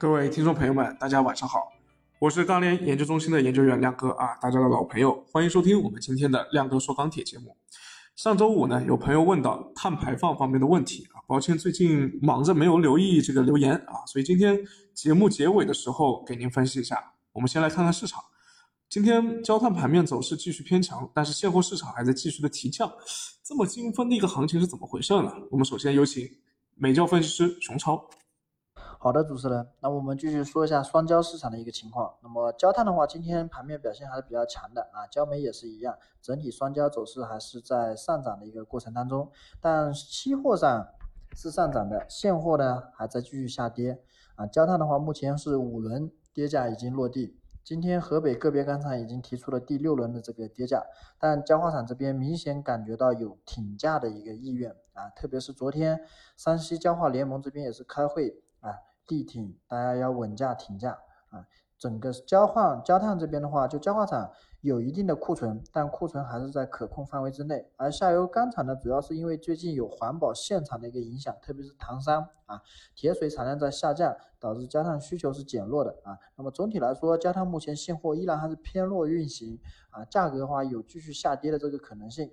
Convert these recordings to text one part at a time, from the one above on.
各位听众朋友们，大家晚上好，我是钢联研究中心的研究员亮哥啊，大家的老朋友，欢迎收听我们今天的亮哥说钢铁节目。上周五呢，有朋友问到碳排放方面的问题啊，抱歉最近忙着没有留意这个留言啊，所以今天节目结尾的时候给您分析一下。我们先来看看市场，今天焦炭盘面走势继续偏强，但是现货市场还在继续的提降，这么精分的一个行情是怎么回事呢？我们首先有请美焦分析师熊超。好的，主持人，那我们继续说一下双焦市场的一个情况。那么焦炭的话，今天盘面表现还是比较强的啊，焦煤也是一样，整体双焦走势还是在上涨的一个过程当中。但期货上是上涨的，现货呢还在继续下跌啊。焦炭的话，目前是五轮跌价已经落地，今天河北个别钢厂已经提出了第六轮的这个跌价，但焦化厂这边明显感觉到有挺价的一个意愿啊，特别是昨天山西焦化联盟这边也是开会啊。地挺，大家要稳价挺价啊！整个焦化焦炭这边的话，就焦化厂有一定的库存，但库存还是在可控范围之内。而下游钢厂呢，主要是因为最近有环保限产的一个影响，特别是唐山啊，铁水产量在下降，导致焦炭需求是减弱的啊。那么总体来说，焦炭目前现货依然还是偏弱运行啊，价格的话有继续下跌的这个可能性。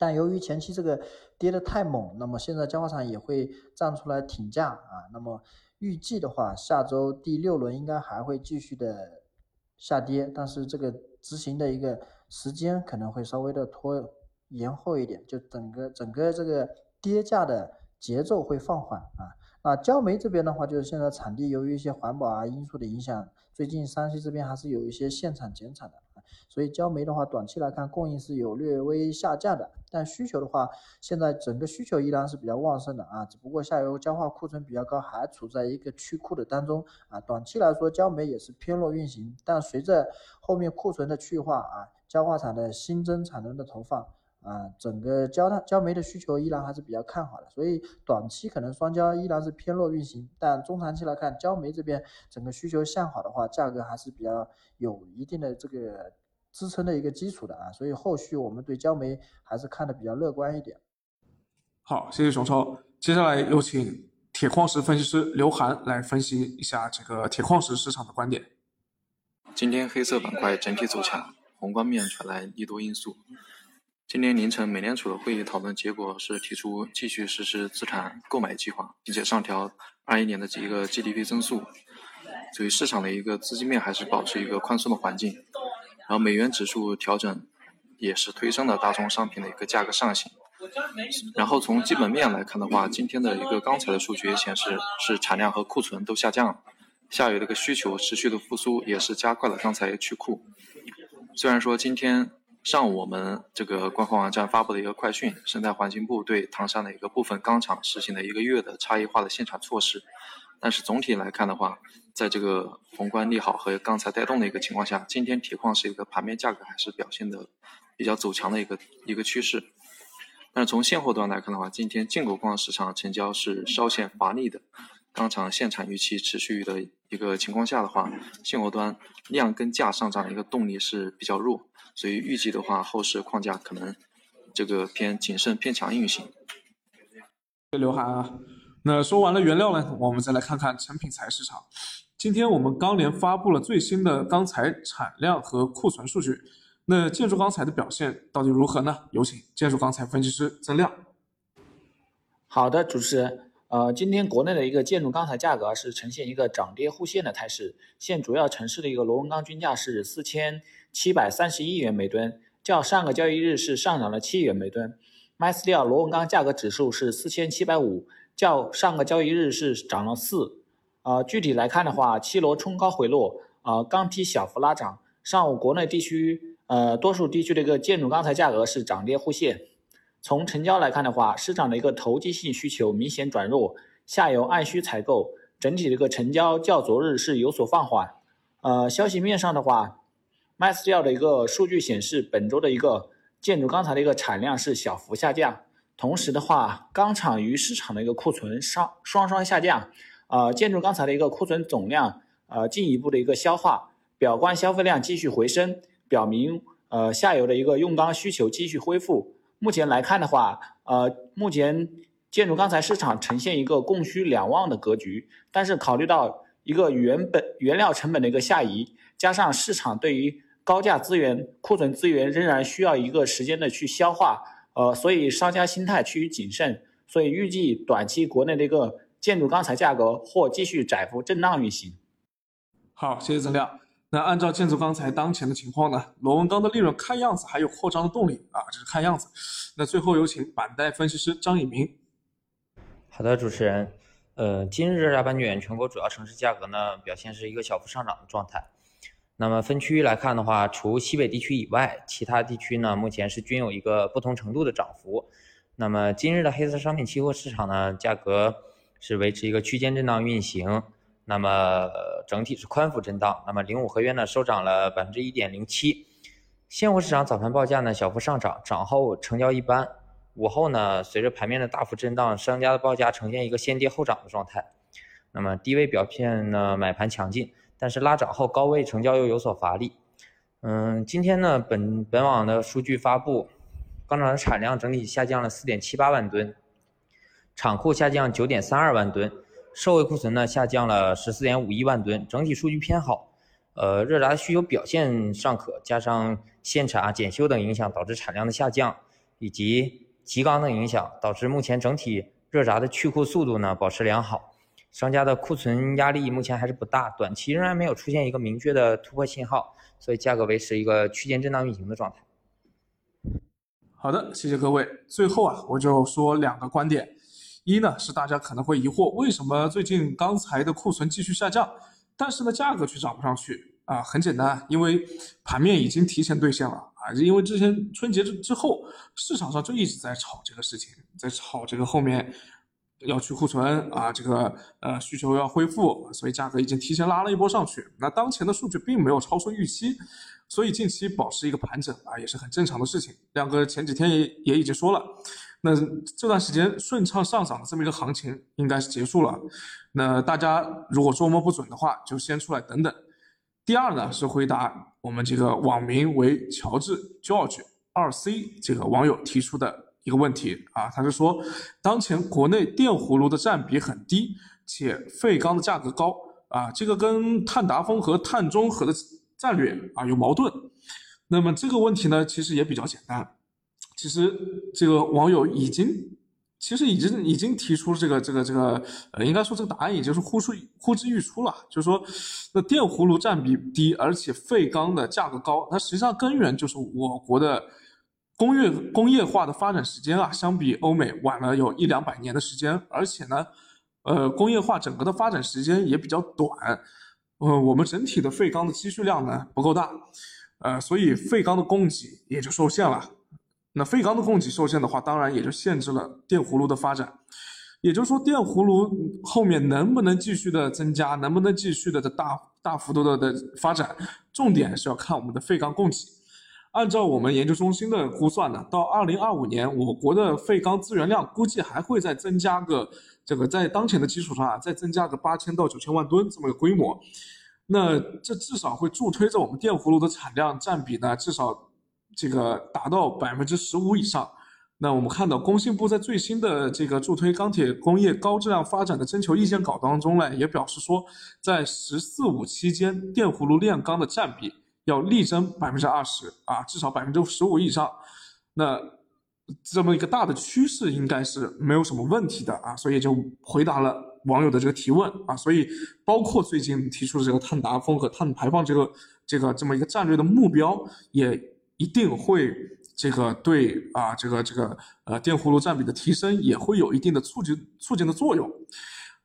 但由于前期这个跌得太猛，那么现在焦化厂也会站出来挺价啊。那么预计的话，下周第六轮应该还会继续的下跌，但是这个执行的一个时间可能会稍微的拖延后一点，就整个整个这个跌价的节奏会放缓啊。那焦煤这边的话，就是现在产地由于一些环保啊因素的影响，最近山西这边还是有一些限产减产的。所以焦煤的话，短期来看供应是有略微下降的，但需求的话，现在整个需求依然是比较旺盛的啊，只不过下游焦化库存比较高，还处在一个去库的当中啊。短期来说，焦煤也是偏弱运行，但随着后面库存的去化啊，焦化厂的新增产能的投放啊，整个焦炭焦煤的需求依然还是比较看好的。所以短期可能双焦依然是偏弱运行，但中长期来看，焦煤这边整个需求向好的话，价格还是比较有一定的这个。支撑的一个基础的啊，所以后续我们对焦煤还是看的比较乐观一点。好，谢谢熊超。接下来有请铁矿石分析师刘涵来分析一下这个铁矿石市场的观点。今天黑色板块整体走强，宏观面传来利多因素。今天凌晨美联储的会议讨论结果是提出继续实施资产购买计划，并且上调二一年的一个 GDP 增速。所以市场的一个资金面还是保持一个宽松的环境。然后美元指数调整，也是推升了大宗商品的一个价格上行。然后从基本面来看的话，今天的一个钢材的数据也显示，是产量和库存都下降了，下游的一个需求持续的复苏，也是加快了钢材去库。虽然说今天上午我们这个官方网站发布的一个快讯，生态环境部对唐山的一个部分钢厂实行了一个月的差异化的限产措施。但是总体来看的话，在这个宏观利好和钢材带动的一个情况下，今天铁矿石一个盘面价格还是表现的比较走强的一个一个趋势。但是从现货端来看的话，今天进口矿市场成交是稍显乏力的，钢厂限产预期持续的一个情况下的话，现货端量跟价上涨的一个动力是比较弱，所以预计的话，后市框架可能这个偏谨慎偏强运行。刘涵啊。那说完了原料呢，我们再来看看成品材市场。今天我们钢联发布了最新的钢材产量和库存数据。那建筑钢材的表现到底如何呢？有请建筑钢材分析师曾亮。好的，主持人。呃，今天国内的一个建筑钢材价格是呈现一个涨跌互现的态势。现主要城市的一个螺纹钢均价是四千七百三十一元每吨，较上个交易日是上涨了七元每吨。MSI 螺纹钢价格指数是四千七百五。较上个交易日是涨了四，呃，具体来看的话，七螺冲高回落，呃，钢坯小幅拉涨。上午国内地区，呃，多数地区的一个建筑钢材价格是涨跌互现。从成交来看的话，市场的一个投机性需求明显转弱，下游按需采购，整体的一个成交较昨日是有所放缓。呃，消息面上的话 mes 料的一个数据显示，本周的一个建筑钢材的一个产量是小幅下降。同时的话，钢厂与市场的一个库存双双双下降，呃，建筑钢材的一个库存总量呃进一步的一个消化，表观消费量继续回升，表明呃下游的一个用钢需求继续恢复。目前来看的话，呃，目前建筑钢材市场呈现一个供需两旺的格局，但是考虑到一个原本原料成本的一个下移，加上市场对于高价资源、库存资源仍然需要一个时间的去消化，呃，所以商家心态趋于谨慎，所以预计短期国内的一个建筑钢材价格或继续窄幅震荡运行。好，谢谢曾亮。那按照建筑钢材当前的情况呢，螺纹钢的利润看样子还有扩张的动力啊，这是看样子。那最后有请板带分析师张以明。好的，主持人，呃，今日热轧板卷全国主要城市价格呢表现是一个小幅上涨的状态。那么分区域来看的话，除西北地区以外，其他地区呢目前是均有一个不同程度的涨幅。那么今日的黑色商品期货市场呢，价格是维持一个区间震荡运行。那么整体是宽幅震荡。那么零五合约呢收涨了百分之一点零七。现货市场早盘报价呢小幅上涨，涨后成交一般。午后呢，随着盘面的大幅震荡，商家的报价呈现一个先跌后涨的状态。那么低位表现呢买盘强劲，但是拉涨后高位成交又有所乏力。嗯，今天呢本本网的数据发布，钢厂的产量整体下降了四点七八万吨，厂库下降九点三二万吨。社会库存呢下降了十四点五一万吨，整体数据偏好。呃，热轧需求表现尚可，加上限产、检修等影响，导致产量的下降，以及急钢的影响，导致目前整体热轧的去库速度呢保持良好。商家的库存压力目前还是不大，短期仍然没有出现一个明确的突破信号，所以价格维持一个区间震荡运行的状态。好的，谢谢各位。最后啊，我就说两个观点。一呢是大家可能会疑惑，为什么最近钢材的库存继续下降，但是呢价格却涨不上去啊？很简单，因为盘面已经提前兑现了啊，因为之前春节之之后，市场上就一直在炒这个事情，在炒这个后面要去库存啊，这个呃需求要恢复，所以价格已经提前拉了一波上去。那当前的数据并没有超出预期，所以近期保持一个盘整啊，也是很正常的事情。亮哥前几天也也已经说了。那这段时间顺畅上涨的这么一个行情应该是结束了。那大家如果捉摸不准的话，就先出来等等。第二呢是回答我们这个网名为乔治 George 二 C 这个网友提出的一个问题啊，他是说当前国内电葫芦的占比很低，且废钢的价格高啊，这个跟碳达峰和碳中和的战略啊有矛盾。那么这个问题呢，其实也比较简单。其实这个网友已经，其实已经已经提出这个这个这个，呃，应该说这个答案已经是呼出呼之欲出了。就是说，那电葫芦占比低，而且废钢的价格高，那实际上根源就是我国的工业工业化的发展时间啊，相比欧美晚了有一两百年的时间，而且呢，呃，工业化整个的发展时间也比较短，呃，我们整体的废钢的积蓄量呢不够大，呃，所以废钢的供给也就受限了。那废钢的供给受限的话，当然也就限制了电葫芦的发展。也就是说，电葫芦后面能不能继续的增加，能不能继续的大大幅度的的发展，重点是要看我们的废钢供给。按照我们研究中心的估算呢，到二零二五年，我国的废钢资源量估计还会再增加个这个在当前的基础上啊，再增加个八千到九千万吨这么个规模。那这至少会助推着我们电葫芦的产量占比呢，至少。这个达到百分之十五以上，那我们看到工信部在最新的这个助推钢铁工业高质量发展的征求意见稿当中呢，也表示说，在“十四五”期间，电葫芦炼钢的占比要力争百分之二十啊，至少百分之十五以上。那这么一个大的趋势应该是没有什么问题的啊，所以就回答了网友的这个提问啊。所以包括最近提出的这个碳达峰和碳排放这个这个这么一个战略的目标也。一定会这个对啊，这个这个呃电葫芦占比的提升也会有一定的促进促进的作用。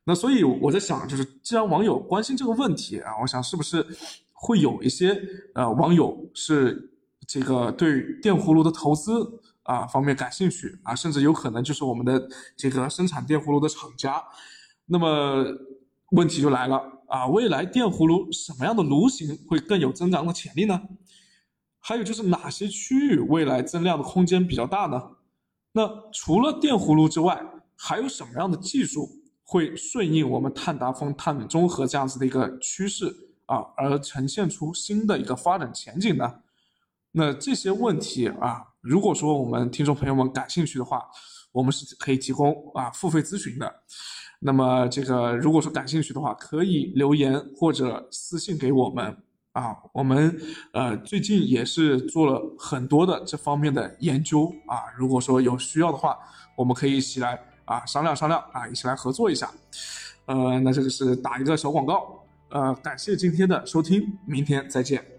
那所以我在想，就是既然网友关心这个问题啊，我想是不是会有一些呃网友是这个对电葫芦的投资啊方面感兴趣啊，甚至有可能就是我们的这个生产电葫芦的厂家。那么问题就来了啊，未来电葫芦什么样的炉型会更有增长的潜力呢？还有就是哪些区域未来增量的空间比较大呢？那除了电葫芦之外，还有什么样的技术会顺应我们碳达峰、碳中和这样子的一个趋势啊，而呈现出新的一个发展前景呢？那这些问题啊，如果说我们听众朋友们感兴趣的话，我们是可以提供啊付费咨询的。那么这个如果说感兴趣的话，可以留言或者私信给我们啊。我们呃最近也是做了很多的这方面的研究啊。如果说有需要的话，我们可以一起来啊商量商量啊，一起来合作一下。呃，那这个是打一个小广告。呃，感谢今天的收听，明天再见。